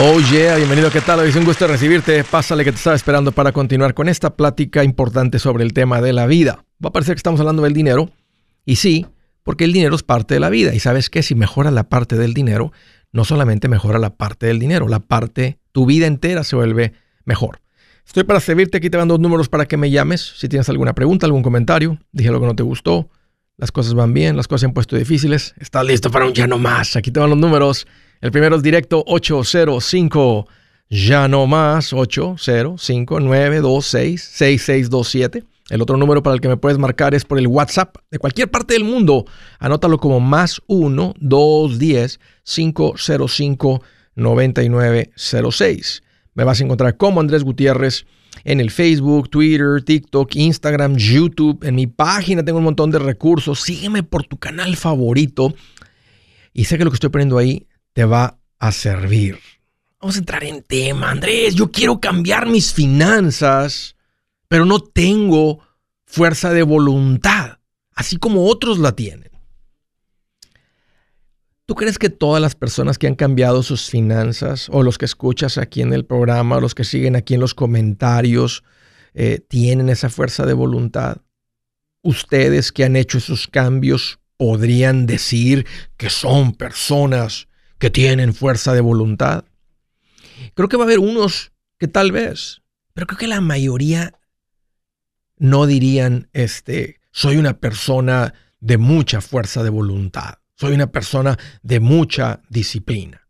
Oh yeah, bienvenido, ¿qué tal? Es un gusto recibirte. Pásale que te estaba esperando para continuar con esta plática importante sobre el tema de la vida. Va a parecer que estamos hablando del dinero, y sí, porque el dinero es parte de la vida. Y sabes que si mejora la parte del dinero, no solamente mejora la parte del dinero, la parte, tu vida entera se vuelve mejor. Estoy para servirte, aquí te van dos números para que me llames. Si tienes alguna pregunta, algún comentario, dije lo que no te gustó, las cosas van bien, las cosas se han puesto difíciles, estás listo para un ya no más. Aquí te van los números. El primero es directo 805, ya no más, 805-926-6627. El otro número para el que me puedes marcar es por el WhatsApp de cualquier parte del mundo. Anótalo como más 1-210-505-9906. Me vas a encontrar como Andrés Gutiérrez en el Facebook, Twitter, TikTok, Instagram, YouTube. En mi página tengo un montón de recursos. Sígueme por tu canal favorito. Y sé que lo que estoy poniendo ahí te va a servir. Vamos a entrar en tema, Andrés. Yo quiero cambiar mis finanzas, pero no tengo fuerza de voluntad, así como otros la tienen. ¿Tú crees que todas las personas que han cambiado sus finanzas, o los que escuchas aquí en el programa, o los que siguen aquí en los comentarios, eh, tienen esa fuerza de voluntad? Ustedes que han hecho esos cambios podrían decir que son personas que tienen fuerza de voluntad. Creo que va a haber unos que tal vez, pero creo que la mayoría no dirían, este, soy una persona de mucha fuerza de voluntad, soy una persona de mucha disciplina.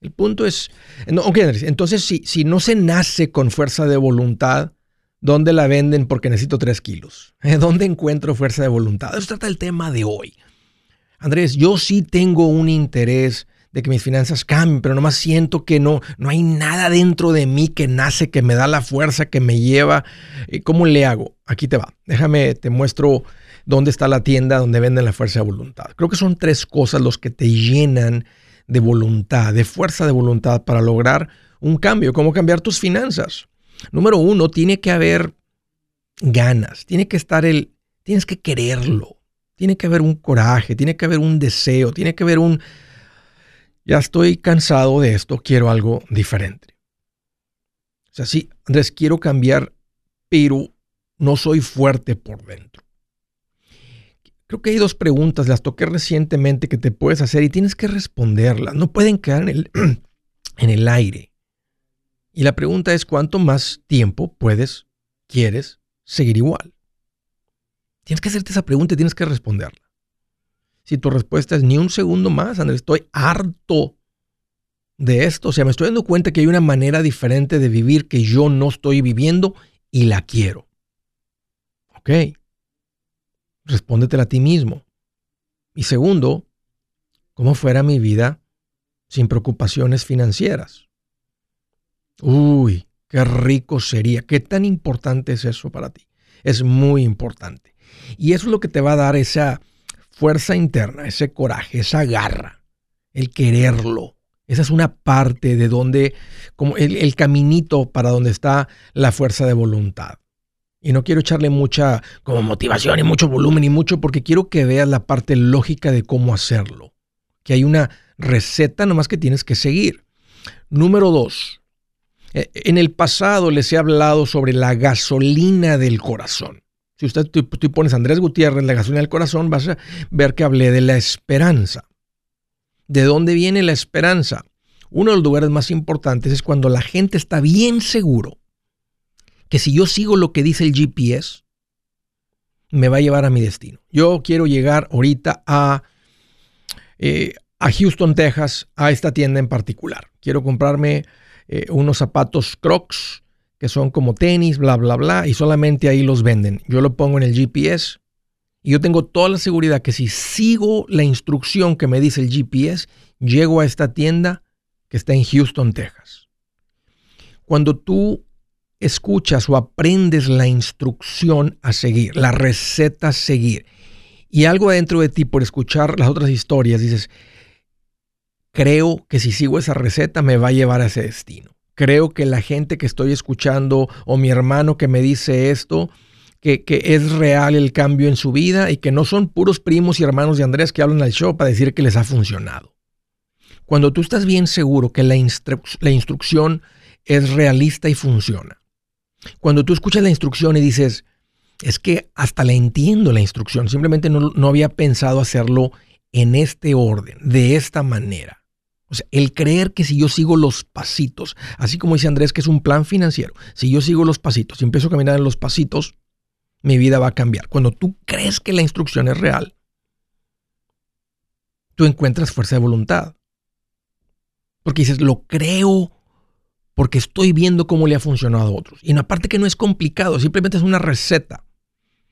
El punto es, entonces si, si no se nace con fuerza de voluntad, ¿dónde la venden porque necesito tres kilos? ¿Dónde encuentro fuerza de voluntad? Eso trata el tema de hoy. Andrés, yo sí tengo un interés de que mis finanzas cambien, pero nomás siento que no, no hay nada dentro de mí que nace, que me da la fuerza, que me lleva. Eh, ¿Cómo le hago? Aquí te va. Déjame, te muestro dónde está la tienda donde venden la fuerza de voluntad. Creo que son tres cosas los que te llenan de voluntad, de fuerza de voluntad para lograr un cambio. ¿Cómo cambiar tus finanzas? Número uno, tiene que haber ganas, tiene que estar el, tienes que quererlo, tiene que haber un coraje, tiene que haber un deseo, tiene que haber un, ya estoy cansado de esto, quiero algo diferente. O sea, sí, Andrés, quiero cambiar, pero no soy fuerte por dentro. Creo que hay dos preguntas, las toqué recientemente que te puedes hacer y tienes que responderlas. No pueden quedar en el, en el aire. Y la pregunta es, ¿cuánto más tiempo puedes, quieres seguir igual? Tienes que hacerte esa pregunta y tienes que responderla. Si tu respuesta es ni un segundo más, Andrés, estoy harto de esto. O sea, me estoy dando cuenta que hay una manera diferente de vivir que yo no estoy viviendo y la quiero. Ok. Respóndetela a ti mismo. Y segundo, ¿cómo fuera mi vida sin preocupaciones financieras? Uy, qué rico sería. ¿Qué tan importante es eso para ti? Es muy importante. Y eso es lo que te va a dar esa fuerza interna, ese coraje, esa garra, el quererlo. Esa es una parte de donde, como el, caminito para donde está la fuerza de voluntad. Y no quiero echarle mucha como motivación y mucho volumen y mucho porque quiero que veas la parte lógica de cómo hacerlo. Que hay una receta nomás que tienes que seguir. Número dos. Eh, en el pasado les he hablado sobre la gasolina del corazón. Si usted tú, pones Andrés Gutiérrez, la gasolina del corazón, vas a ver que hablé de la esperanza. ¿De dónde viene la esperanza? Uno de los lugares más importantes es cuando la gente está bien seguro que si yo sigo lo que dice el GPS, me va a llevar a mi destino. Yo quiero llegar ahorita a, eh, a Houston, Texas, a esta tienda en particular. Quiero comprarme eh, unos zapatos Crocs que son como tenis, bla, bla, bla, y solamente ahí los venden. Yo lo pongo en el GPS y yo tengo toda la seguridad que si sigo la instrucción que me dice el GPS, llego a esta tienda que está en Houston, Texas. Cuando tú escuchas o aprendes la instrucción a seguir, la receta a seguir, y algo adentro de ti por escuchar las otras historias, dices, creo que si sigo esa receta me va a llevar a ese destino creo que la gente que estoy escuchando o mi hermano que me dice esto, que, es real el cambio en su vida y que no son puros primos y hermanos de Andrés que hablan al show para decir que les ha funcionado. Cuando tú estás bien seguro que la, la instrucción es realista y funciona. Cuando tú escuchas la instrucción y dices, es que hasta la entiendo la instrucción, simplemente no, no había pensado hacerlo en este orden, de esta manera. O sea, el creer que si yo sigo los pasitos, así como dice Andrés que es un plan financiero, si yo sigo los pasitos y empiezo a caminar en los pasitos, mi vida va a cambiar. Cuando tú crees que la instrucción es real, tú encuentras fuerza de voluntad. Porque dices, lo creo porque estoy viendo cómo le ha funcionado a otros. Y aparte que no es complicado, simplemente es una receta.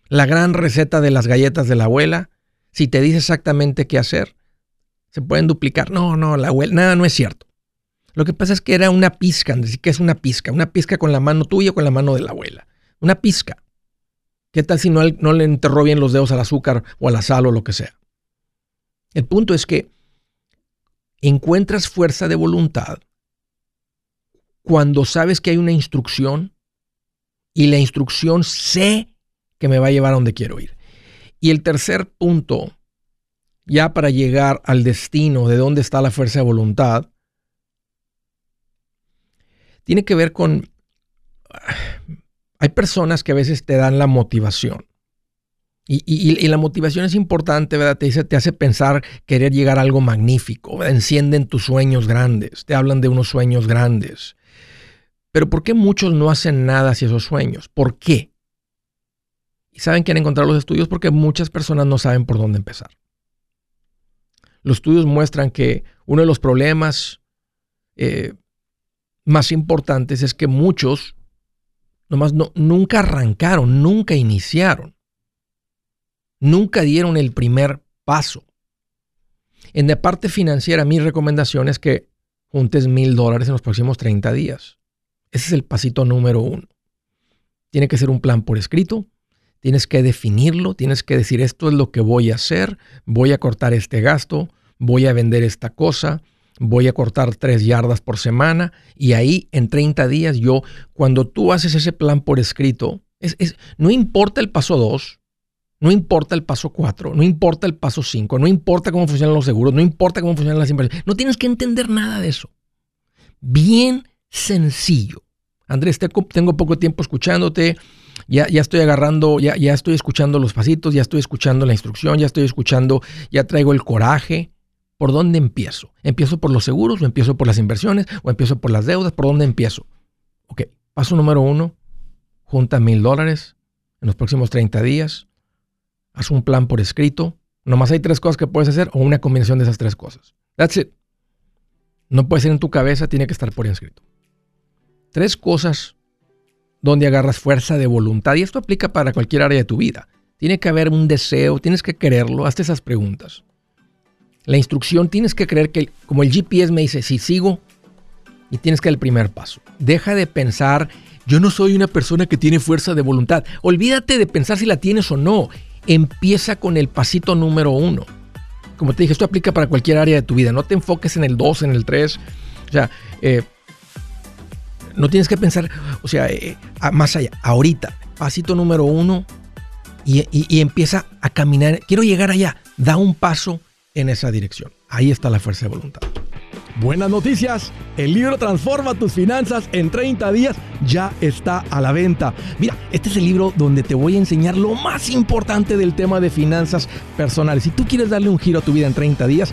La gran receta de las galletas de la abuela, si te dice exactamente qué hacer, se pueden duplicar. No, no, la abuela, nada, no es cierto. Lo que pasa es que era una pizca, decir que es una pizca, una pizca con la mano tuya o con la mano de la abuela. Una pizca. ¿Qué tal si no, no le enterró bien los dedos al azúcar o a la sal o lo que sea? El punto es que encuentras fuerza de voluntad cuando sabes que hay una instrucción y la instrucción sé que me va a llevar a donde quiero ir. Y el tercer punto, ya para llegar al destino de dónde está la fuerza de voluntad, tiene que ver con... Hay personas que a veces te dan la motivación. Y, la motivación es importante, ¿verdad? Te, dice, te hace pensar querer llegar a algo magnífico. Encienden tus sueños grandes, te hablan de unos sueños grandes. Pero ¿por qué muchos no hacen nada hacia esos sueños? ¿Por qué? ¿Y saben que han encontrado los estudios? Porque muchas personas no saben por dónde empezar. Los estudios muestran que uno de los problemas eh, más importantes es que muchos nomás no, nunca arrancaron, nunca iniciaron, nunca dieron el primer paso. En la parte financiera, mi recomendación es que juntes mil dólares en los próximos 30 días. Ese es el pasito número uno. Tiene que ser un plan por escrito, tienes que definirlo, tienes que decir esto es lo que voy a hacer, voy a cortar este gasto, voy a vender esta cosa, voy a cortar tres yardas por semana y ahí en 30 días yo, cuando tú haces ese plan por escrito, es, no importa el paso 2, no importa el paso 4, no importa el paso 5, no importa cómo funcionan los seguros, no importa cómo funcionan las inversiones, no tienes que entender nada de eso. Bien sencillo. Andrés, tengo poco tiempo escuchándote, ya, ya estoy agarrando, ya, ya estoy escuchando los pasitos, ya estoy escuchando la instrucción, ya estoy escuchando, ya traigo el coraje. ¿Por dónde empiezo? ¿Empiezo por los seguros o empiezo por las inversiones o empiezo por las deudas? ¿Por dónde empiezo? Ok, paso número uno, junta mil dólares en los próximos 30 días, haz un plan por escrito. Nomás hay tres cosas que puedes hacer o una combinación de esas tres cosas. That's it. No puede ser en tu cabeza, tiene que estar por escrito. Tres cosas donde agarras fuerza de voluntad. Y esto aplica para cualquier área de tu vida. Tiene que haber un deseo, tienes que quererlo, hazte esas preguntas. La instrucción tienes que creer que, como el GPS me dice, si sigo, y tienes que dar el primer paso. Deja de pensar, yo no soy una persona que tiene fuerza de voluntad. Olvídate de pensar si la tienes o no. Empieza con el pasito número uno. Como te dije, esto aplica para cualquier área de tu vida. No te enfoques en el 2, en el 3. O sea, eh, no tienes que pensar, o sea, eh, más allá. Ahorita, pasito número uno y, y empieza a caminar. Quiero llegar allá. Da un paso en esa dirección. Ahí está la fuerza de voluntad. Buenas noticias, el libro Transforma tus finanzas en 30 días ya está a la venta. Mira, este es el libro donde te voy a enseñar lo más importante del tema de finanzas personales. Si tú quieres darle un giro a tu vida en 30 días,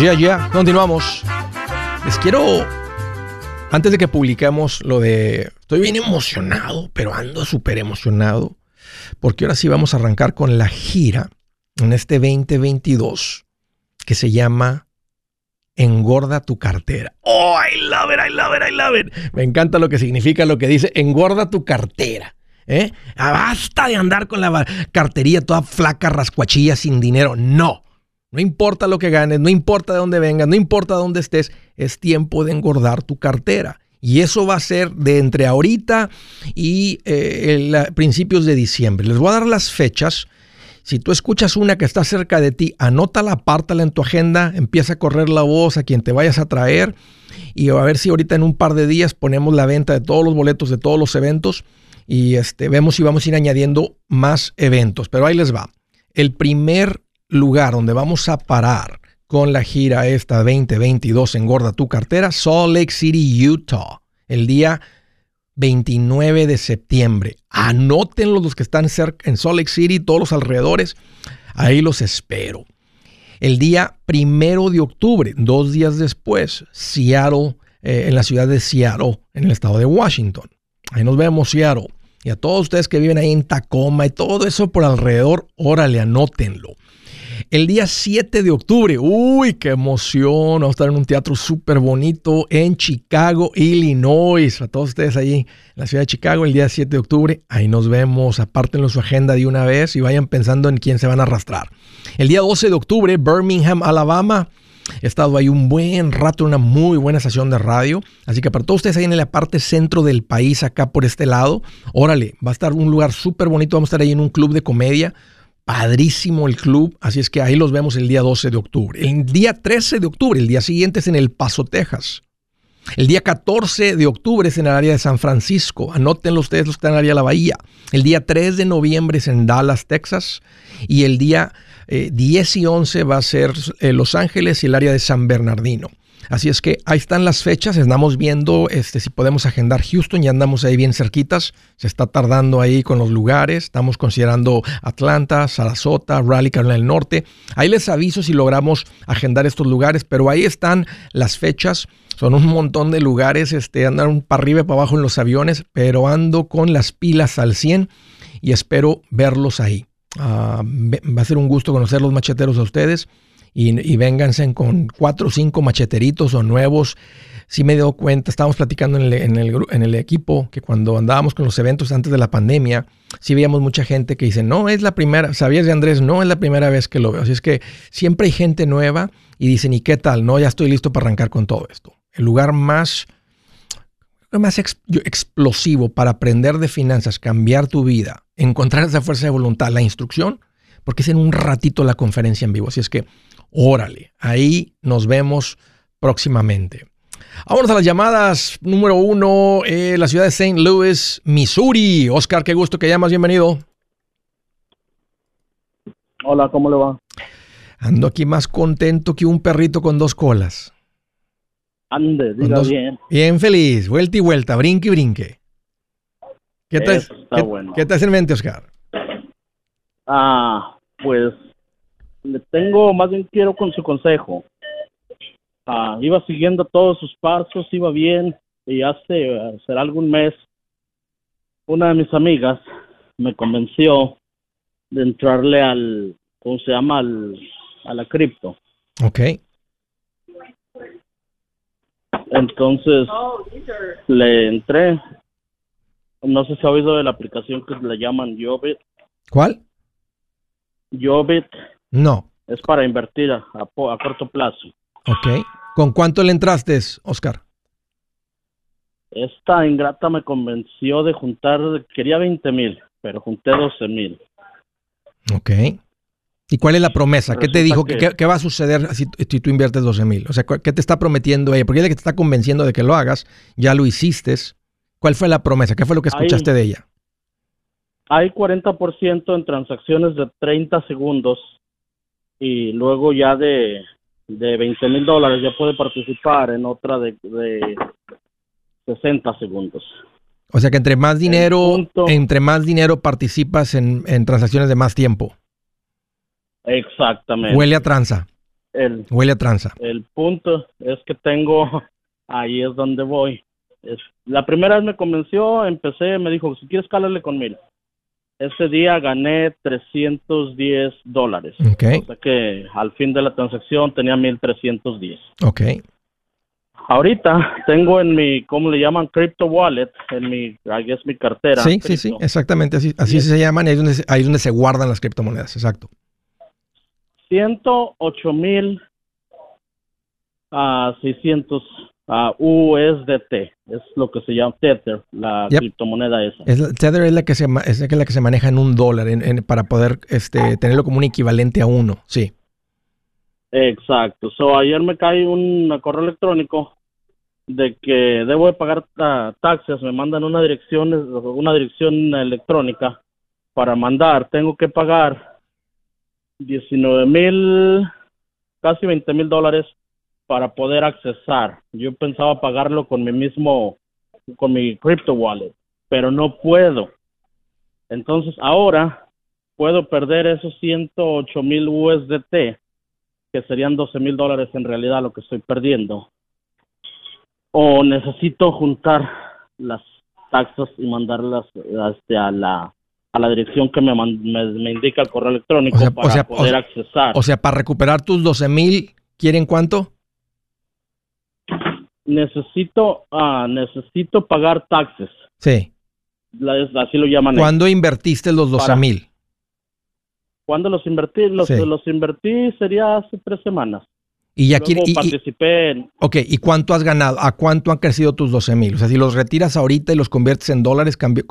Ya, ya, continuamos. Les quiero, antes de que publiquemos lo de, estoy bien emocionado, pero ando súper emocionado, porque ahora sí vamos a arrancar con la gira en este 2022 que se llama Engorda tu cartera. Oh, I love it, I love it, I love it. Me encanta lo que significa lo que dice Engorda tu cartera. ¿Eh? Ah, basta de andar con la cartería toda flaca, rascuachilla, sin dinero. No. No importa lo que ganes, no importa de dónde vengas, no importa dónde estés, es tiempo de engordar tu cartera. Y eso va a ser de entre ahorita y eh, principios de diciembre. Les voy a dar las fechas. Si tú escuchas una que está cerca de ti, anótala, apártala en tu agenda, empieza a correr la voz a quien te vayas a traer y a ver si ahorita en un par de días ponemos la venta de todos los boletos de todos los eventos y este, vemos si vamos a ir añadiendo más eventos. Pero ahí les va. El primer lugar donde vamos a parar con la gira esta 2022 Engorda tu cartera, Salt Lake City, Utah, el día 29 de septiembre. Anótenlos los que están cerca en Salt Lake City, todos los alrededores. Ahí los espero. El día primero de octubre, dos días después, Seattle, eh, en la ciudad de Seattle, en el estado de Washington. Ahí nos vemos, Seattle. Y a todos ustedes que viven ahí en Tacoma y todo eso por alrededor, órale, anótenlo. El día 7 de octubre, uy, qué emoción, vamos a estar en un teatro súper bonito en Chicago, Illinois. A todos ustedes allí en la ciudad de Chicago, el día 7 de octubre, ahí nos vemos. Apártenlo su agenda de una vez y vayan pensando en quién se van a arrastrar. El día 12 de octubre, Birmingham, Alabama. He estado ahí un buen rato en una muy buena estación de radio. Así que para todos ustedes ahí en la parte centro del país, acá por este lado, órale, va a estar un lugar súper bonito. Vamos a estar ahí en un club de comedia Padrísimo el club, así es que ahí los vemos el día 12 de octubre. El día 13 de octubre, el día siguiente es en El Paso, Texas. El día 14 de octubre es en el área de San Francisco. Anótenlo ustedes los que están en el área de la Bahía. El día 3 de noviembre es en Dallas, Texas. Y el día 10 eh, y 11 va a ser eh, Los Ángeles y el área de San Bernardino. Así es que ahí están las fechas, estamos viendo este, si podemos agendar Houston, ya andamos ahí bien cerquitas, se está tardando ahí con los lugares, estamos considerando Atlanta, Sarasota, Raleigh, Carolina del Norte. Ahí les aviso si logramos agendar estos lugares, pero ahí están las fechas. Son un montón de lugares, este, andar para arriba y para abajo en los aviones, pero ando con las pilas al 100 y espero verlos ahí. Ah, va a ser un gusto conocer los macheteros a ustedes y, y vénganse con cuatro o cinco macheteritos o nuevos. Sí me dado cuenta, estábamos platicando en el, en, el, en el, equipo que cuando andábamos con los eventos antes de la pandemia, sí veíamos mucha gente que dice, no, es la primera, ¿sabías de Andrés? No, es la primera vez que lo veo. Así es que siempre hay gente nueva y dicen, ¿y qué tal? No, ya estoy listo para arrancar con todo esto. El lugar más, más explosivo para aprender de finanzas, cambiar tu vida, encontrar esa fuerza de voluntad, la instrucción, porque es en un ratito la conferencia en vivo. Así es que Órale, ahí nos vemos próximamente. Vámonos a las llamadas. Número uno, eh, la ciudad de St. Louis, Missouri. Oscar, qué gusto que llamas. Bienvenido. Hola, ¿cómo le va? Ando aquí más contento que un perrito con dos colas. Ande, diga bien. Bien feliz, vuelta y vuelta, brinque y brinque. ¿Qué te, ¿qué te hace en mente, Oscar? Ah, pues le tengo, más bien quiero con su consejo. ah, iba siguiendo todos sus pasos, iba bien, y hace, será algún mes, una de mis amigas me convenció de entrarle al, ¿cómo se llama? Al, a la cripto. Ok. Entonces le entré. No sé si ha oído de la aplicación que le llaman Yobit. ¿Cuál? Yobit No. es para invertir a, a a corto plazo. Ok. ¿Con cuánto le entraste, Oscar? Esta ingrata me convenció de juntar, quería 20 mil, pero junté 12 mil. Ok. ¿Y cuál es la promesa? ¿Qué te dijo? que- ¿Qué, qué va a suceder si, si tú inviertes 12 mil? O sea, ¿cu- ¿qué te está prometiendo ella? Porque ella que te está convenciendo de que lo hagas, ya lo hiciste. ¿Cuál fue la promesa? ¿Qué fue lo que escuchaste de ella? Hay 40% en transacciones de 30 segundos y luego ya de, de 20 mil dólares ya puede participar en otra de, de 60 segundos. O sea que entre más dinero, punto- entre más dinero participas en, en transacciones de más tiempo. Exactamente. Huele a tranza. El, Huele a tranza. el punto es que tengo, ahí es donde voy. Es, la primera vez me convenció, empecé, me dijo, si quieres cálale con mil. Ese día gané 310 dólares. Ok. O sea que al fin de la transacción tenía 1310. Ok. Ahorita tengo en mi, ¿cómo le llaman? Crypto wallet, en mi, ahí es mi cartera. Sí, sí, sí, exactamente así, así se llaman y ahí es, donde se, ahí es donde se guardan las criptomonedas, exacto. 108 mil a 600 a USDT, es lo que se llama Tether, la Yep. criptomoneda esa. Es la- Tether es la que se es la que se maneja en un dólar en- en- para poder este, tenerlo como un equivalente a uno, sí. Exacto. So, ayer me cae un correo electrónico de que debo de pagar ah, taxes, me mandan una dirección, una dirección electrónica para mandar. Tengo que pagar 19 mil, casi 20 mil dólares para poder accesar. Yo pensaba pagarlo con mi mismo, con mi crypto wallet, pero no puedo. Entonces ahora puedo perder esos 108 mil USDT que serían 12 mil dólares en realidad lo que estoy perdiendo. O necesito juntar las taxas y mandarlas este, a la a la dirección que me, man- me, me indica el correo electrónico O sea- o para sea- poder accesar. O sea, para recuperar tus 12 mil, ¿quieren cuánto? Necesito ah, necesito pagar taxes. Sí. La- así lo llaman. ellos. ¿Cuándo invertiste los 12 Para- mil? ¿Cuándo los invertí? Los, Sí. los invertí sería hace tres semanas. Y ya Luego quiere- y- participé en ok, ¿y cuánto has ganado? ¿A cuánto han crecido tus 12 mil? O sea, si los retiras ahorita y los conviertes en dólares, cambi-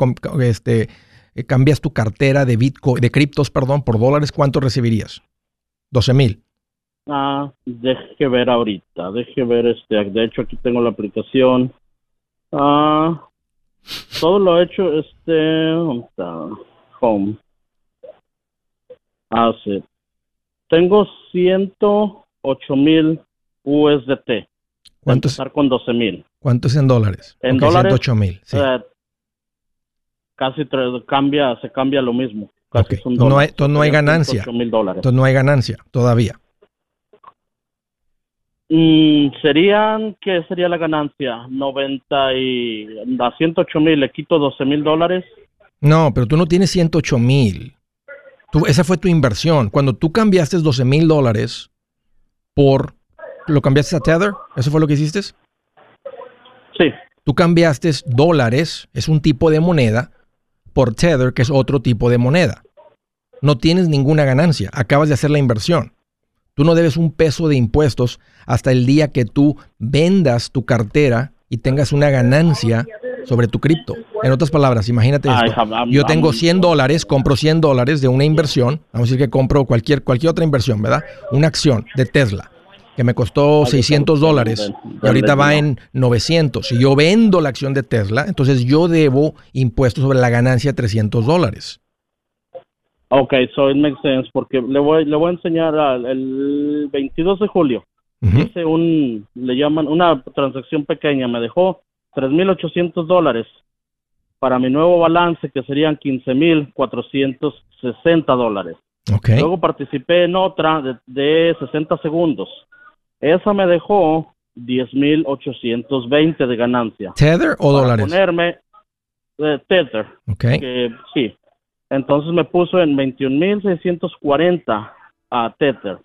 este, eh, cambias tu cartera de Bitcoin, de criptos, perdón, por dólares, ¿cuánto recibirías? 12 mil. Ah, deje ver ahorita, deje ver este, de hecho aquí tengo la aplicación. Ah, todo lo he hecho, este, ¿dónde está? Home. Ah, sí. Tengo 108 mil USDT. ¿Cuánto es, Empezar con 12 mil. cuánto es en dólares? En Ok, dólares, 108 mil. Sí. Eh, casi tre- cambia, se cambia lo mismo. Casi Ok, son entonces no hay- no hay ganancia. 108 mil dólares. Entonces no hay ganancia todavía. Mm, serían, ¿qué sería la ganancia? 90 y a 108 mil, le quito 12 mil dólares. No, pero tú no tienes 108 mil. Esa fue tu inversión. Cuando tú cambiaste 12 mil dólares por... ¿Lo cambiaste a Tether? ¿Eso fue lo que hiciste? Sí, Tú cambiaste dólares, es un tipo de moneda, por Tether, que es otro tipo de moneda. No tienes ninguna ganancia. Acabas de hacer la inversión. Tú no debes un peso de impuestos hasta el día que tú vendas tu cartera y tengas una ganancia sobre tu cripto. En otras palabras, imagínate I esto. Yo tengo I'm- 100 dólares, compro 100 dólares de una inversión. Vamos a decir que compro cualquier, cualquier otra inversión, ¿verdad? Una acción de Tesla que me costó Ay, 600 está dólares y ahorita va en 900. Si yo vendo la acción de Tesla, entonces yo debo impuestos sobre la ganancia de 300 dólares. Ok, so it makes sense porque le voy, le voy a enseñar al, el 22 de julio. Ujú. Hice un, le llaman, una transacción pequeña, me dejó 3.800 dólares para mi nuevo balance que serían 15.460 dólares. Ok. Luego participé en otra de, de 60 segundos. Esa me dejó 10.820 de ganancia. ¿Tether o Para dólares? ponerme eh, Tether, Ok. que sí. Entonces me puso en 21.640 a Tether.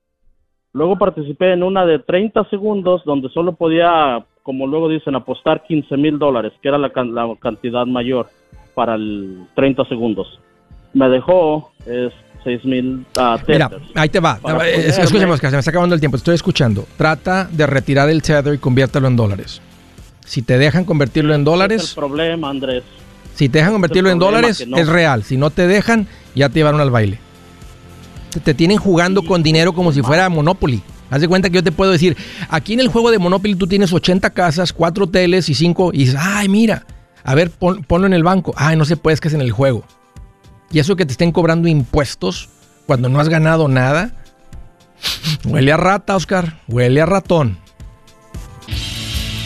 Luego participé en una de 30 segundos donde solo podía, como luego dicen, apostar 15 mil dólares, que era la, can- la cantidad mayor para el 30 segundos. Me dejó es 6 mil a Mira, ahí te va. Ponerme- Escúchame, Oscar, se me está acabando el tiempo. Te estoy escuchando. Trata de retirar el Tether y conviértelo en dólares. Si te dejan convertirlo en Ese es dólares, el problema, Andrés. Si te dejan convertirlo en dólares, no. es real. Si no te dejan, ya te llevaron al baile. Te, te tienen jugando con dinero como si fuera Monopoly. Haz de cuenta que yo te puedo decir, aquí en el juego de Monopoly tú tienes 80 casas, 4 hoteles y 5, y dices, ay, mira, a ver, pon- ponlo en el banco. Ay, no se puede, es que es en el juego. Y eso que te estén cobrando impuestos cuando no has ganado nada, huele a rata, Oscar, huele a ratón.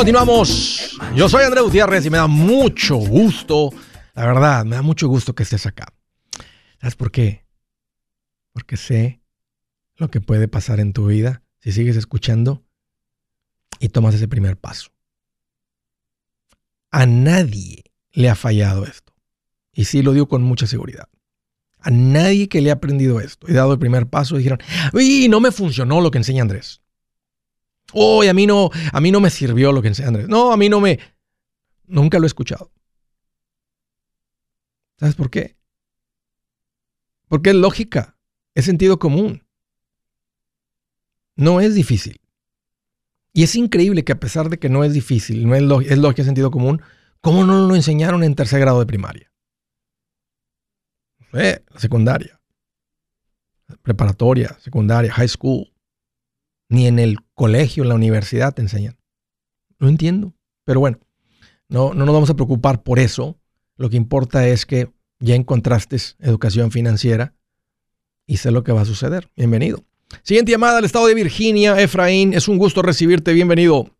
Continuamos. Yo soy Andrés Gutiérrez y me da mucho gusto, la verdad, me da mucho gusto que estés acá. ¿Sabes por qué? Porque sé lo que puede pasar en tu vida si sigues escuchando y tomas ese primer paso. A nadie le ha fallado esto. Y sí lo digo con mucha seguridad. A nadie que le ha aprendido esto y dado el primer paso dijeron, uy, no me funcionó lo que enseña Andrés. Hoy a mí no, a mí no me sirvió lo que enseña Andrés. No, a mí no me. Nunca lo he escuchado. ¿Sabes por qué? Porque es lógica, es sentido común. No es difícil. Y es increíble que a pesar de que no es difícil, no es, lo- es lógica, sentido común, ¿cómo no lo enseñaron en tercer grado de primaria? Eh, secundaria, preparatoria, secundaria, high school ni en el colegio, en la universidad te enseñan. No entiendo. Pero bueno, no, no nos vamos a preocupar por eso. Lo que importa es que ya encontraste educación financiera y sé lo que va a suceder. Bienvenido. Siguiente llamada al estado de Virginia, Efraín. Es un gusto recibirte. Bienvenido.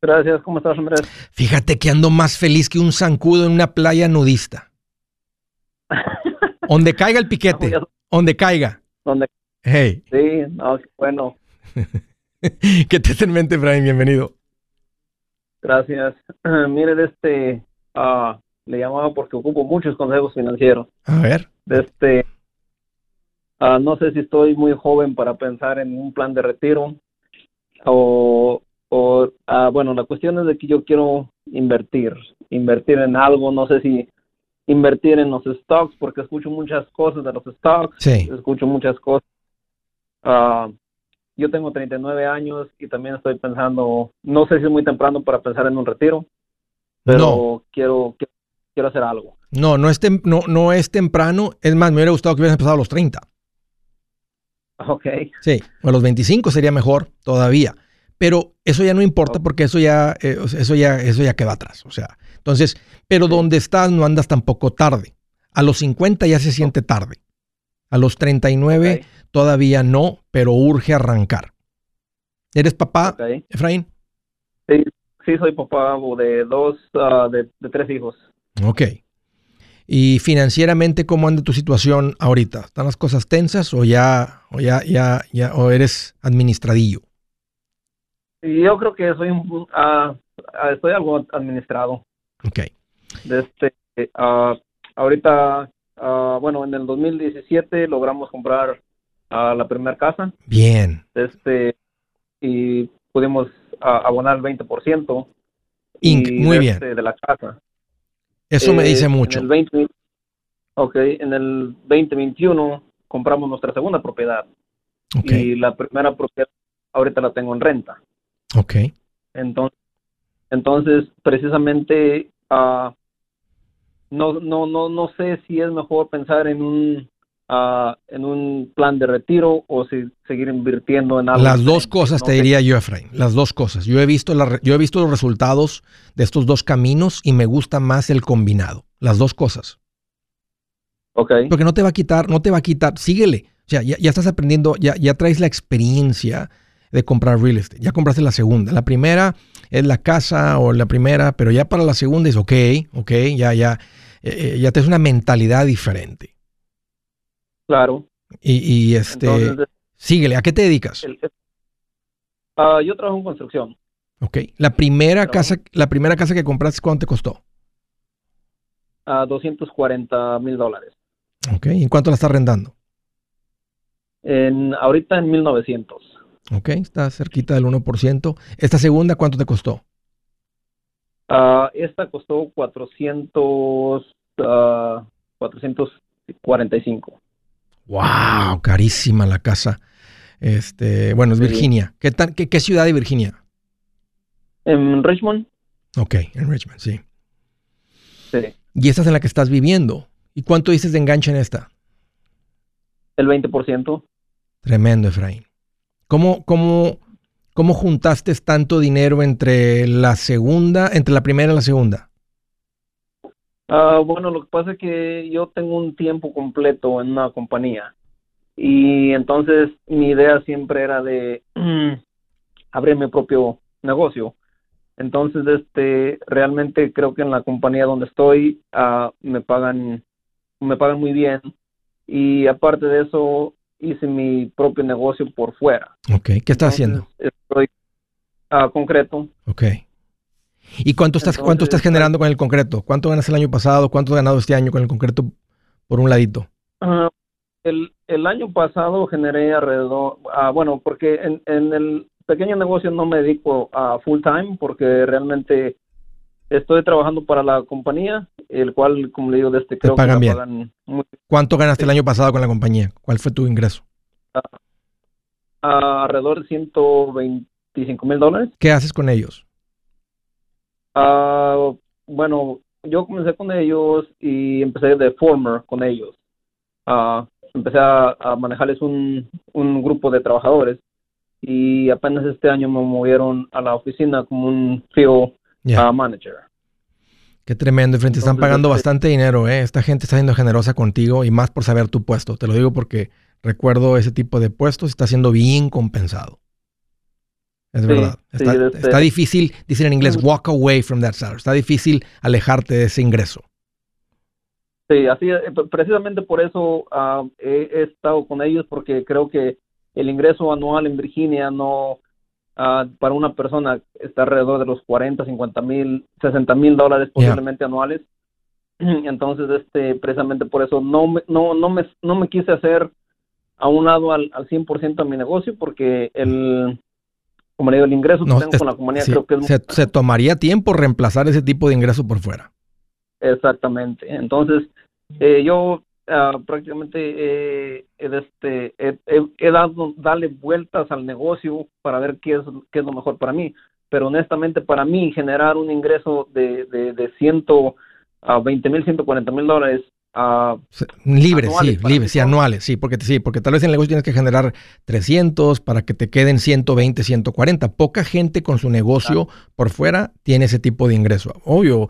Gracias, ¿cómo estás, Andrés? Fíjate que ando más feliz que un zancudo en una playa nudista. Donde caiga el piquete. Donde caiga. Hey, Sí, no, bueno, ¿qué te en mente, Efraín? Bienvenido. gracias. Mire, de este, ah, le llamaba porque ocupo muchos consejos financieros. A ver. Este, ah, no sé si estoy muy joven para pensar en un plan de retiro o, o ah, bueno, la cuestión es de que yo quiero invertir, invertir en algo, no sé si invertir en los stocks porque escucho muchas cosas de los stocks. Sí. escucho muchas cosas. Ah, yo tengo 39 años y también estoy pensando, no sé si es muy temprano para pensar en un retiro, pero No. quiero, quiero quiero hacer algo. No, no es, tem- no, no es temprano. Es más, me hubiera gustado que hubieras empezado a los 30. Ok, Sí, o a los 25 sería mejor todavía. Pero eso ya no importa porque eso ya, eh, eso ya, eso ya queda atrás. O sea, entonces, pero donde estás no andas tampoco tarde. A los 50 ya se siente tarde. A los 39 Ok. todavía no, pero urge arrancar. ¿Eres papá. Efraín? Sí, sí, soy papá de dos, ah, de, de tres hijos. Ok. Y financieramente, ¿cómo anda tu situación ahorita? ¿Están las cosas tensas o ya, o ya, ya, ya, o eres administradillo? yo creo que soy un, ah, ah, estoy algo administrado. Ok. Este, ah, ahorita, ah, bueno, en el 2017 logramos comprar ah, la primera casa, Bien. este, y pudimos abonar el 20%. Inc. y Muy bien. este, de la casa. Eso me Eh, dice en mucho. el 20, ok, en el 2021 compramos nuestra segunda propiedad y la primera propiedad ahorita la tengo en renta. Ok. Entonces, entonces precisamente ah, no, no, no, no sé si es mejor pensar en un ah, en un plan de retiro o si seguir invirtiendo en algo. Las dos cosas No te diría yo, Efraín. Las dos cosas. Yo he visto la yo he visto los resultados de estos dos caminos y me gusta más el combinado. Las dos cosas. Ok, Porque no te va a quitar, no te va a quitar. Síguele. O sea, ya, ya estás aprendiendo, ya, ya traes la experiencia de comprar real estate. Ya compraste la segunda. La primera es la casa o la primera, pero ya para la segunda es ok, ok, ya, ya, eh, eh, ya te es una mentalidad diferente. claro. Y, y, este, Entonces, síguele. ¿A qué te dedicas? el- ah, yo trabajo en construcción. Ok. La primera casa, la primera casa que compraste, ¿cuánto te costó? a 240 mil dólares. Ok. ¿Y en cuánto la estás arrendando? En, ahorita en 1900. Ok. Está cerquita del 1%. Esta segunda, ¿cuánto te costó? Ah, esta costó 400, ah, 445. Wow, carísima la casa. Este, bueno, es. Virginia. ¿Qué, tan- qué, qué ciudad de Virginia? En Richmond, Ok, en Richmond, sí. sí, Y esta es en la que estás viviendo. ¿Y cuánto dices de enganche en esta? el 20%. Tremendo, Efraín. ¿Cómo, cómo, cómo juntaste tanto dinero entre la segunda, entre la primera y la segunda? Ah, bueno, lo que pasa es que yo tengo un tiempo completo en una compañía y entonces mi idea siempre era de abrir mi propio negocio. Entonces, este, realmente creo que en la compañía donde estoy ah, me pagan, me pagan muy bien y aparte de eso hice mi propio negocio por fuera. Ok, ¿qué estás haciendo? Entonces, Estoy a concreto. Ok. ¿Y cuánto estás, cuánto estás generando con el concreto? ¿Cuánto ganas el año pasado? ¿Cuánto has ganado este año con el concreto por un ladito? Ah, el, el año pasado generé alrededor, ah, bueno, porque en, en el pequeño negocio no me dedico a full time porque realmente estoy trabajando para la compañía, el cual, como le digo, de este creo pagan que bien. me pagan muy- ¿Cuánto ganaste el año pasado con la compañía? ¿Cuál fue tu ingreso? ah, alrededor de 125 mil dólares. ¿Qué haces con ellos? Ah, bueno, yo comencé con ellos y empecé de former con ellos. Ah, empecé a, a manejarles un, un grupo de trabajadores y apenas este año me movieron a la oficina como un field Ya. ah, manager. Qué tremendo, y frente, están pagando este- bastante dinero, ¿eh? Esta gente está siendo generosa contigo y más por saber tu puesto. Te lo digo porque recuerdo ese tipo de puestos, está siendo bien compensado. Es Sí, verdad. sí, este- está difícil, dicen en inglés, walk away from that salary. Está difícil alejarte de ese ingreso. Sí, así pre- precisamente por eso ah, he, he estado con ellos porque creo que el ingreso anual en Virginia no ah, para una persona está alrededor de los 40, 50 mil, 60 mil dólares posiblemente anuales. Entonces, este, precisamente por eso no me, no, no me, no me quise hacer a un lado al, al 100% a mi negocio porque el, como le digo, el ingreso No, que tengo es- con la compañía sí, creo que es se, se tomaría tiempo reemplazar ese tipo de ingreso por fuera. Exactamente. Entonces, eh, yo ah, prácticamente eh, este, he- he dado darle vueltas al negocio para ver qué es, qué es lo mejor para mí. Pero honestamente, para mí, generar un ingreso de, de, de 120 mil, 140 mil dólares, Libres, Anuales, sí, libres, sí, anuales, sí, porque sí, porque tal vez en el negocio tienes que generar 300 para que te queden 120, 140. Poca gente con su negocio por fuera tiene ese tipo de ingreso. Obvio,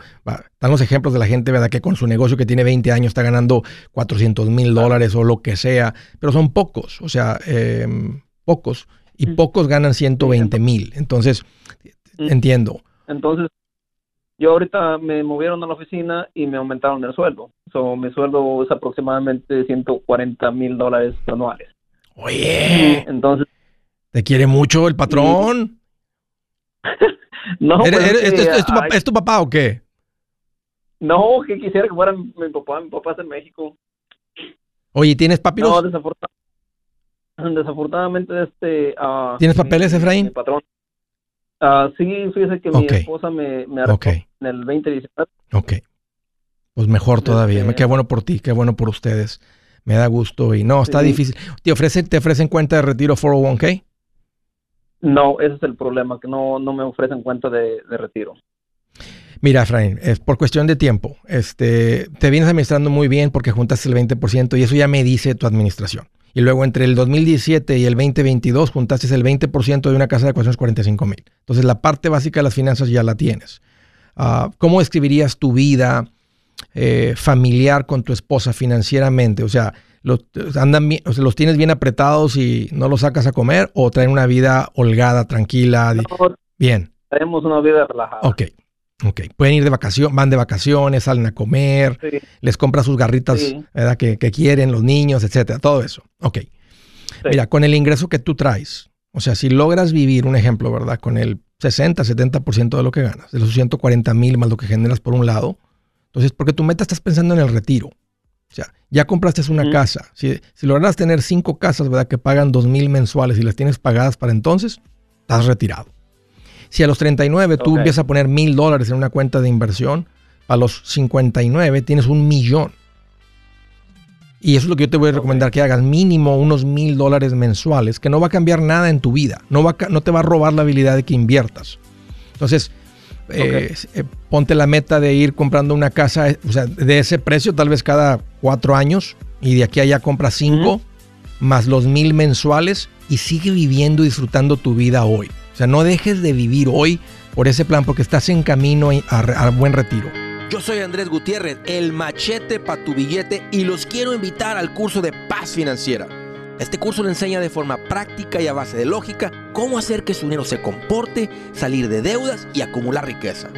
están los ejemplos de la gente, ¿verdad? Que con su negocio que tiene 20 años está ganando 400 mil dólares o lo que sea, pero son pocos, o sea, eh, pocos, y Mm. pocos ganan 120 mil. Entonces, Mm. entiendo. entonces yo ahorita me movieron a la oficina y me aumentaron el sueldo. So, mi sueldo es aproximadamente 140 mil dólares anuales. Oye, Entonces, ¿te quiere mucho el patrón? No, ¿Eres- pues, eres- es ¿es, que, es tu, papá- ay, es tu papá o qué? no, que quisiera que fuera mi mi papá, mi papá está en México. Oye, ¿tienes papiros? No, desafortuna- desafortunadamente, este... ah, ¿Tienes papeles, Efraín? Mi patrón. Ah, sí, fíjese que mi esposa me, me arrestó Ok. en el 2019. Ok. Pues mejor todavía. Este- Qué bueno por ti, qué bueno por ustedes. Me da gusto y no, está Sí. difícil. ¿Te ofrecen, ¿Te ofrecen cuenta de retiro 401k? No, ese es el problema, que no, no me ofrecen cuenta de, de retiro. Mira, Efraín, es por cuestión de tiempo. Este, te vienes administrando muy bien porque juntaste el 20% y eso ya me dice tu administración. Y luego entre el 2017 y el 2022 juntaste el 20% de una casa de 445 mil. Entonces la parte básica de las finanzas ya la tienes. Ah, ¿Cómo escribirías tu vida eh, familiar con tu esposa financieramente? O sea, los, andan bien- o sea, ¿los tienes bien apretados y no los sacas a comer o traen una vida holgada, tranquila? No, Bien. tenemos una vida relajada. Ok, ok. Pueden ir de vacaciones, van de vacaciones, salen a comer, Sí, les compra sus garritas Sí. Que, que quieren los niños, etcétera, todo eso. Ok. Mira, con el ingreso que tú traes, o sea, si logras vivir, un ejemplo, ¿verdad? Con el 60, 70% de lo que ganas, de los 140 mil más lo que generas por un lado, entonces, porque tu meta estás pensando en el retiro. O sea, ya compraste una casa. Si, si logras tener cinco casas, ¿verdad? Que pagan 2 mil mensuales y las tienes pagadas para entonces, estás retirado. Si a los 39 tú empiezas a poner mil dólares en una cuenta de inversión, a los 59 tienes un millón. Y eso es lo que yo te voy a recomendar que hagas mínimo unos mil dólares mensuales, que no va a cambiar nada en tu vida, no, va a no te va a robar la habilidad de que inviertas. Entonces, eh, eh, ponte la meta de ir comprando una casa, eh, o sea, de ese precio tal vez cada cuatro años, y de aquí a allá compras cinco, más los mil mensuales, y sigue viviendo y disfrutando tu vida hoy. Sea, no dejes de vivir hoy por ese plan, porque estás en camino a, a buen retiro. Yo soy Andrés Gutiérrez, el machete para tu billete y los quiero invitar al curso de paz financiera. Este curso le enseña de forma práctica y a base de lógica cómo hacer que su dinero se comporte, salir de deudas y acumular riqueza.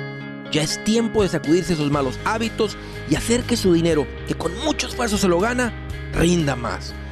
Ya es tiempo de sacudirse esos malos hábitos y hacer que su dinero, que con mucho esfuerzo se lo gana, rinda más.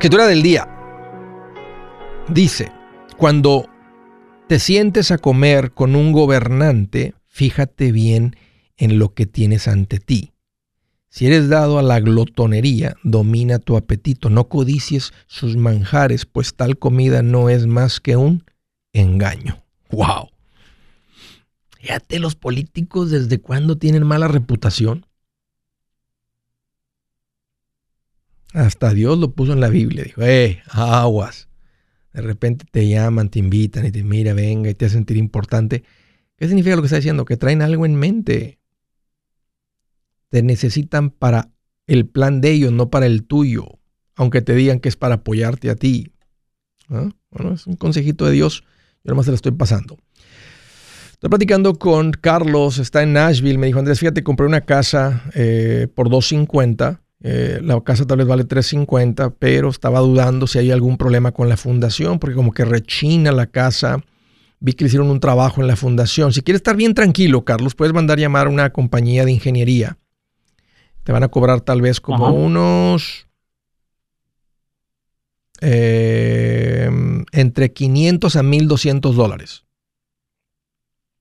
Escritura del día dice, cuando te sientes a comer con un gobernante, fíjate bien en lo que tienes ante ti. Si eres dado a la glotonería, domina tu apetito, no codicies sus manjares, pues tal comida no es más que un engaño. ¡Wow! Fíjate, los políticos desde cuándo tienen mala reputación. Hasta Dios lo puso en la Biblia. Dijo, eh, aguas. De repente te llaman, te invitan y te mira, venga y te hace sentir importante. ¿Qué significa lo que está diciendo? Que traen algo en mente. Te necesitan para el plan de ellos, no para el tuyo. Aunque te digan que es para apoyarte a ti. ¿Ah? Bueno, es un consejito de Dios. Yo nomás se lo estoy pasando. Estoy platicando con Carlos, está en Nashville. Me dijo, Andrés, fíjate, compré una casa eh, por 250. Eh, la casa tal vez vale 350, pero estaba dudando si hay algún problema con la fundación, porque como que rechina la casa. Vi que le hicieron un trabajo en la fundación. Si quieres estar bien tranquilo, Carlos, puedes mandar llamar a una compañía de ingeniería. Te van a cobrar tal vez como Ajá. unos eh, entre 500 a 1200 dólares.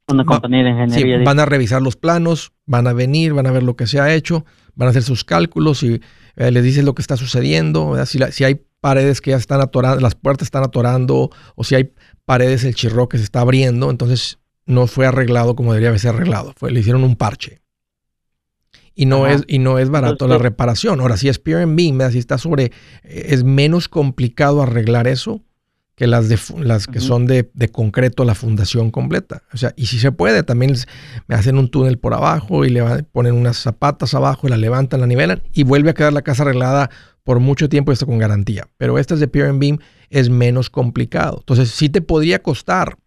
Una compañía de ingeniería. van a revisar los planos, van a venir, van a ver lo que se ha hecho, van a hacer sus cálculos y eh, les dices lo que está sucediendo. Si, la- si hay paredes que ya están atorando, las puertas están atorando, o si hay paredes, el chirro que se está abriendo, entonces no fue arreglado como debería haber sido arreglado, fue, le hicieron un parche. Y no, Ajá. es, y no es barato la reparación. Ahora, si es Pier and Beam, si está sobre, eh, es menos complicado arreglar eso que las, de, las que son de, de concreto, la fundación completa. O sea, y si se puede, también me hacen un túnel por abajo y le ponen unas zapatas abajo y la levantan, la nivelan y vuelve a quedar la casa arreglada por mucho tiempo y esto con garantía. Pero estas de Pier and Beam es menos complicado. Entonces, sí te podría costar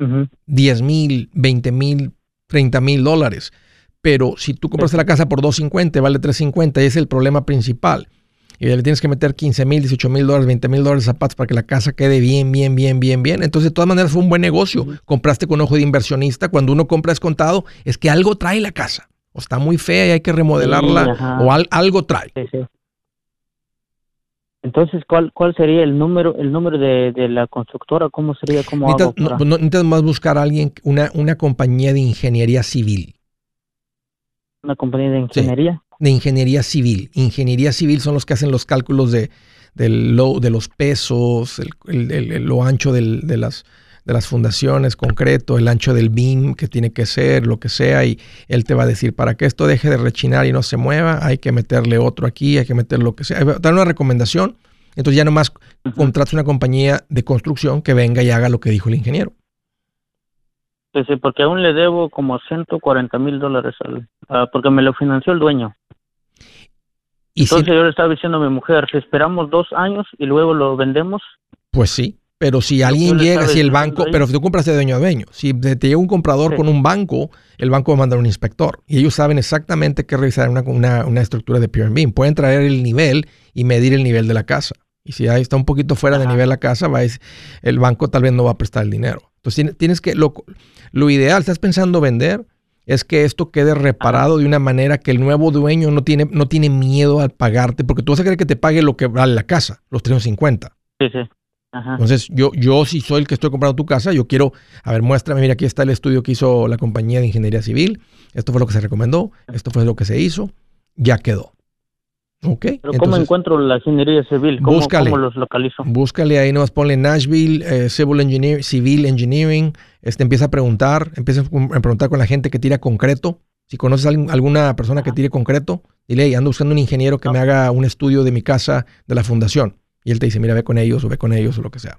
Ujú. 10 mil, 20 mil, 30 mil dólares. Pero si tú compraste la casa por 250, vale 350 y es el problema principal. Y le tienes que meter 15 mil, 18 mil dólares, 20 mil dólares de zapatos para que la casa quede bien, bien, bien, bien, bien. Entonces, de todas maneras, fue un buen negocio. Compraste con ojo de inversionista. Cuando uno compra descontado, es que algo trae la casa. O está muy fea y hay que remodelarla. Sí, o al- algo trae. Sí, sí. Entonces, ¿cuál cuál sería el número el número de, de la constructora? ¿Cómo sería? ¿Cómo hago Necesitas, no, para- no- necesitas más buscar a alguien, una, una compañía de ingeniería civil. una compañía de ingeniería? De ingeniería civil. Ingeniería civil son los que hacen los cálculos de, lo- de los pesos, el, el- el- el- lo ancho del- de, las, de las fundaciones, concreto, el ancho del beam que tiene que ser, lo que sea, y él te va a decir, para que esto deje de rechinar y no se mueva, hay que meterle otro aquí, hay que meter lo que sea. Dar una recomendación, entonces ya nomás contratas una compañía de construcción que venga y haga lo que dijo el ingeniero. Sí, sí, porque aún le debo como 140 mil dólares al, ah, porque me lo financió el dueño. Y si- Entonces yo le estaba diciendo a mi mujer, si esperamos dos años y luego lo vendemos, Pues sí, pero si alguien le llega, si el banco, pero si tú compras de dueño a dueño, si te llega un comprador Sí. con un banco, el banco va a mandar un inspector y ellos saben exactamente qué revisar una, una, una estructura de Pure and Beam. Pueden traer el nivel y medir el nivel de la casa. Y si ahí está un poquito fuera de Ajá. nivel la casa, va a es- el banco tal vez no va a prestar el dinero. Entonces tiene- tienes que, lo, lo ideal, estás pensando vender, es que esto quede reparado de una manera que el nuevo dueño no tiene, no tiene miedo al pagarte, porque tú vas a querer que te pague lo que vale la casa, los 350. sí, sí. Ajá. Entonces, yo, yo si soy el que estoy comprando tu casa, yo quiero, a ver, muéstrame, mira, aquí está el estudio que hizo la compañía de ingeniería civil, esto fue lo que se recomendó, esto fue lo que se hizo, ya quedó. ¿Ok? Pero ¿cómo Entonces, encuentro la ingeniería civil? ¿Cómo, búscale. cómo los localizo? búscale ahí, nomás ponle Nashville, eh, Civil, Engineer, Civil Engineering, este, empieza a preguntar, empieza a preguntar con la gente que tira concreto. Si conoces a alguna persona que tire concreto, dile, "Hey, ando buscando un ingeniero que No. me haga un estudio de mi casa, de la fundación. Y él te dice, mira, ve con ellos o ve con ellos o lo que sea.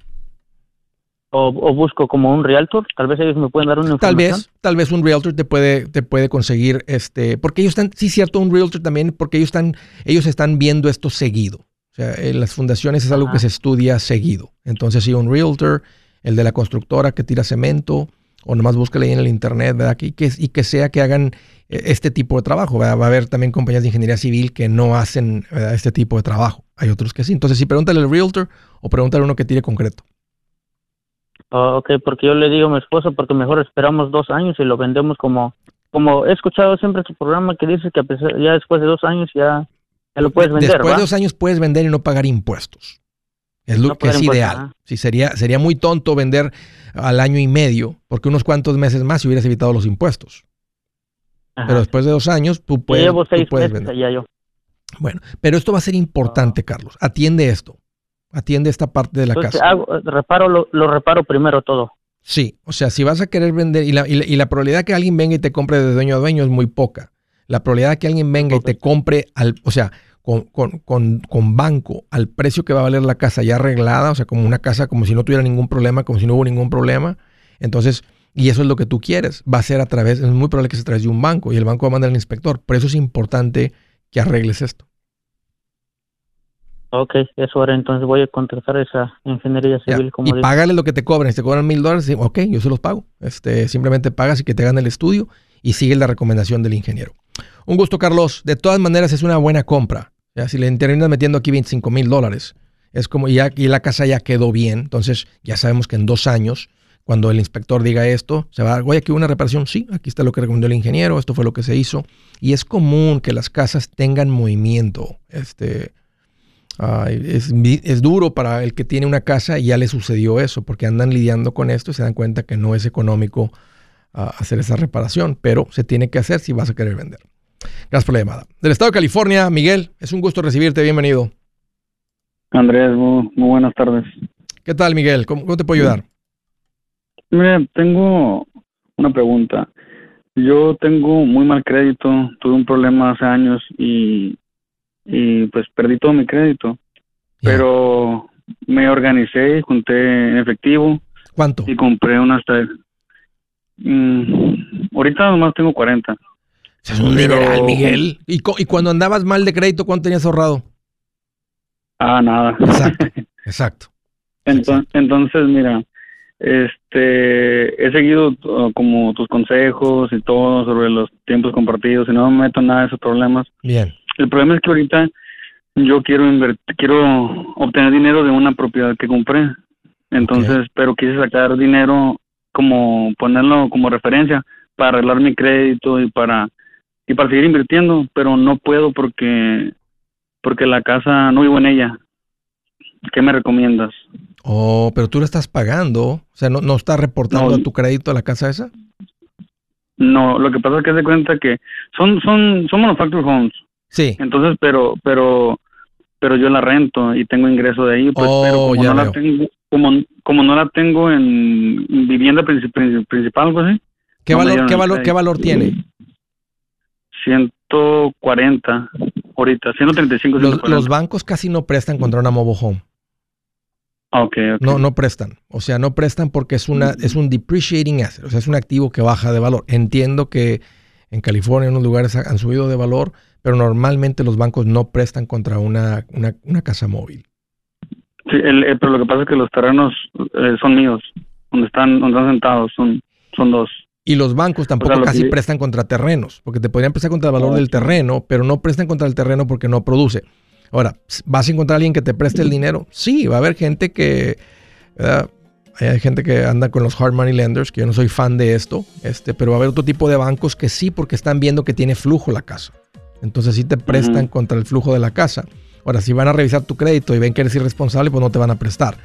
O, o busco como un realtor, tal vez ellos me pueden dar una Tal información. vez, tal vez un realtor te puede, te puede conseguir este, porque ellos están, sí cierto, un realtor también, porque ellos están, ellos están viendo esto seguido. O sea, en las fundaciones es algo Ajá. que se estudia seguido. Entonces, si un realtor, el de la constructora que tira cemento, o nomás búscale ahí en el internet, ¿verdad? Y que, y que sea que hagan eh, este tipo de trabajo. ¿verdad? Va a haber también compañías de ingeniería civil que no hacen ¿verdad? este tipo de trabajo. Hay otros que sí. Entonces, sí, pregúntale al realtor o pregúntale a uno que tire concreto. Ah, ok, porque yo le digo a mi esposa, porque mejor esperamos dos años y lo vendemos como... Como he escuchado siempre tu programa que dice que a pesar- ya después de dos años ya, ya lo puedes vender, Después ¿va? de dos años puedes vender y no pagar impuestos. Es lo No que es ideal. ajá. Sí, sería, sería muy tonto vender al año y medio, porque unos cuantos meses más si hubieras evitado los impuestos. Ajá. Pero después de dos años, tú puedes, llevo tú seis puedes meses vender. allá yo. Bueno, pero esto va a ser importante, Carlos. Atiende esto. Atiende esta parte de la Entonces casa. hago, reparo, lo, lo reparo primero todo. Sí, o sea, si vas a querer vender y la, y la- y la probabilidad que alguien venga y te compre de dueño a dueño es muy poca. La probabilidad de que alguien venga y te compre al, o sea, con, con, con, con banco al precio que va a valer la casa ya arreglada, o sea, como una casa como si no tuviera ningún problema, como si no hubo ningún problema. Entonces, y eso es lo que tú quieres, va a ser a través, es muy probable que sea a través de un banco y el banco va a mandar al inspector. Por eso es importante que arregles esto. Ok, eso era entonces voy a contratar esa ingeniería Ya, civil como y dice. págale lo que te cobren. Si te cobran mil dólares, ok, yo se los pago. Este, simplemente pagas y que te hagan el estudio y sigue la recomendación del ingeniero. Un gusto, Carlos. De todas maneras, es una buena compra. Ya, si le terminas metiendo aquí 25 mil dólares, es como ya y la casa ya quedó bien. Entonces, ya sabemos que en dos años, cuando el inspector diga esto, se va a dar, oye, aquí hubo una reparación. Sí, aquí está lo que recomendó el ingeniero, esto fue lo que se hizo. Y es común que las casas tengan movimiento. Este, Ay, es, es duro para el que tiene una casa y ya le sucedió eso, porque andan lidiando con esto y se dan cuenta que no es económico ah, hacer esa reparación, pero se tiene que hacer si vas a querer vender. Gracias por la llamada. Del estado de California, Miguel, es un gusto recibirte, bienvenido. Andrés, muy, muy buenas tardes. ¿Qué tal, Miguel? ¿Cómo, cómo te puedo ayudar? Mira, tengo una pregunta. yo tengo muy mal crédito, tuve un problema hace años y, y pues perdí todo mi crédito, pero me organicé, junté en efectivo ¿Cuánto? y compré una hasta... Mm, ahorita nomás tengo 40. Es un Pero- dineral, Miguel. ¿Y, co- y cuando andabas mal de crédito, cuánto tenías ahorrado? Ah, nada. Exacto, exacto. Entonces, entonces, mira, este, he seguido uh, como tus consejos y todo sobre los tiempos compartidos y no me meto en nada de esos problemas. Bien. El problema es que ahorita yo quiero invertir, quiero obtener dinero de una propiedad que compré. Entonces, pero quise sacar dinero como ponerlo como referencia para arreglar mi crédito y para y para seguir invirtiendo, pero no puedo porque porque la casa no vivo en ella. ¿Qué me recomiendas? Oh, pero tú lo estás pagando. O sea, ¿no, no estás reportando No. a tu crédito a la casa esa? No, lo que pasa es que se cuenta que son son son manufactured homes. Sí. Entonces, pero pero pero yo la rento y tengo ingreso de ahí, pues, Oh, pero como no la tengo como como no la tengo en vivienda princi- princi- principal, algo así. ¿Qué no valor, qué valor, qué valor tiene? 140 ahorita, 135 Los, 140. los bancos casi no prestan contra una mobile home. No, no prestan. O sea, no prestan porque es una, es un depreciating asset. O sea, es un activo que baja de valor. Entiendo que en California, en unos lugares ha- han subido de valor, pero normalmente los bancos no prestan contra una, una, una casa móvil. Sí, el- eh, pero lo que pasa es que los terrenos eh, son míos, donde están donde están sentados, son son dos. Y los bancos tampoco casi que- prestan contra terrenos, porque te podrían prestar contra el valor del terreno, pero no prestan contra el terreno porque no produce. Ahora, ¿vas a encontrar a alguien que te preste el dinero? Sí, va a haber gente que, ¿verdad? Hay gente que anda con los hard money lenders, que yo no soy fan de esto, este, pero va a haber otro tipo de bancos que sí, porque están viendo que tiene flujo la casa. Entonces sí te prestan contra el flujo de la casa. Ahora, si van a revisar tu crédito y ven que eres irresponsable, pues no te van a prestar.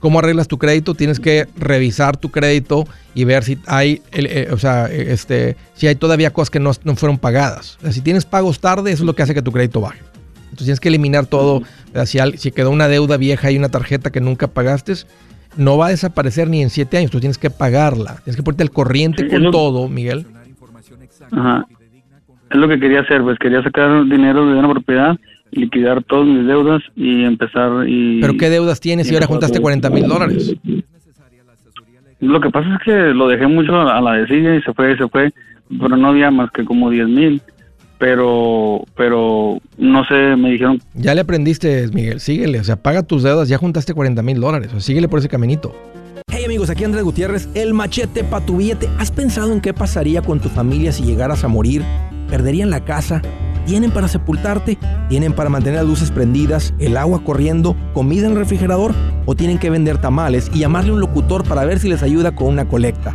¿Cómo arreglas tu crédito? Tienes que revisar tu crédito y ver si hay, eh, o sea, este, si hay todavía cosas que no, no fueron pagadas. O sea, si tienes pagos tarde, eso es lo que hace que tu crédito baje. Entonces tienes que eliminar todo. Si, si quedó una deuda vieja y una tarjeta que nunca pagaste, no va a desaparecer ni en siete años. Tú tienes que pagarla. Tienes que ponerte al corriente Sí, con lo- todo, Miguel. Ajá. Es lo que quería hacer, pues quería sacar dinero de una propiedad, liquidar todas mis deudas y empezar y Pero ¿qué deudas tienes y ahora juntaste todo. 40 mil dólares? Lo que pasa es que lo dejé mucho a la decilla y se fue, se fue, pero no había más que como 10 mil. Pero, pero, no sé, me dijeron, Ya le aprendiste, Miguel. Síguele. O sea, paga tus deudas. Ya juntaste 40 mil dólares. O sea, síguele por ese caminito. Hey amigos, aquí Andrés Gutiérrez, el machete para tu billete. ¿Has pensado en qué pasaría con tu familia si llegaras a morir? ¿Perderían la casa? ¿Tienen para sepultarte? ¿Tienen para mantener las luces prendidas, el agua corriendo, comida en el refrigerador? ¿O tienen que vender tamales y llamarle a un locutor para ver si les ayuda con una colecta?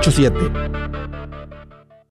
887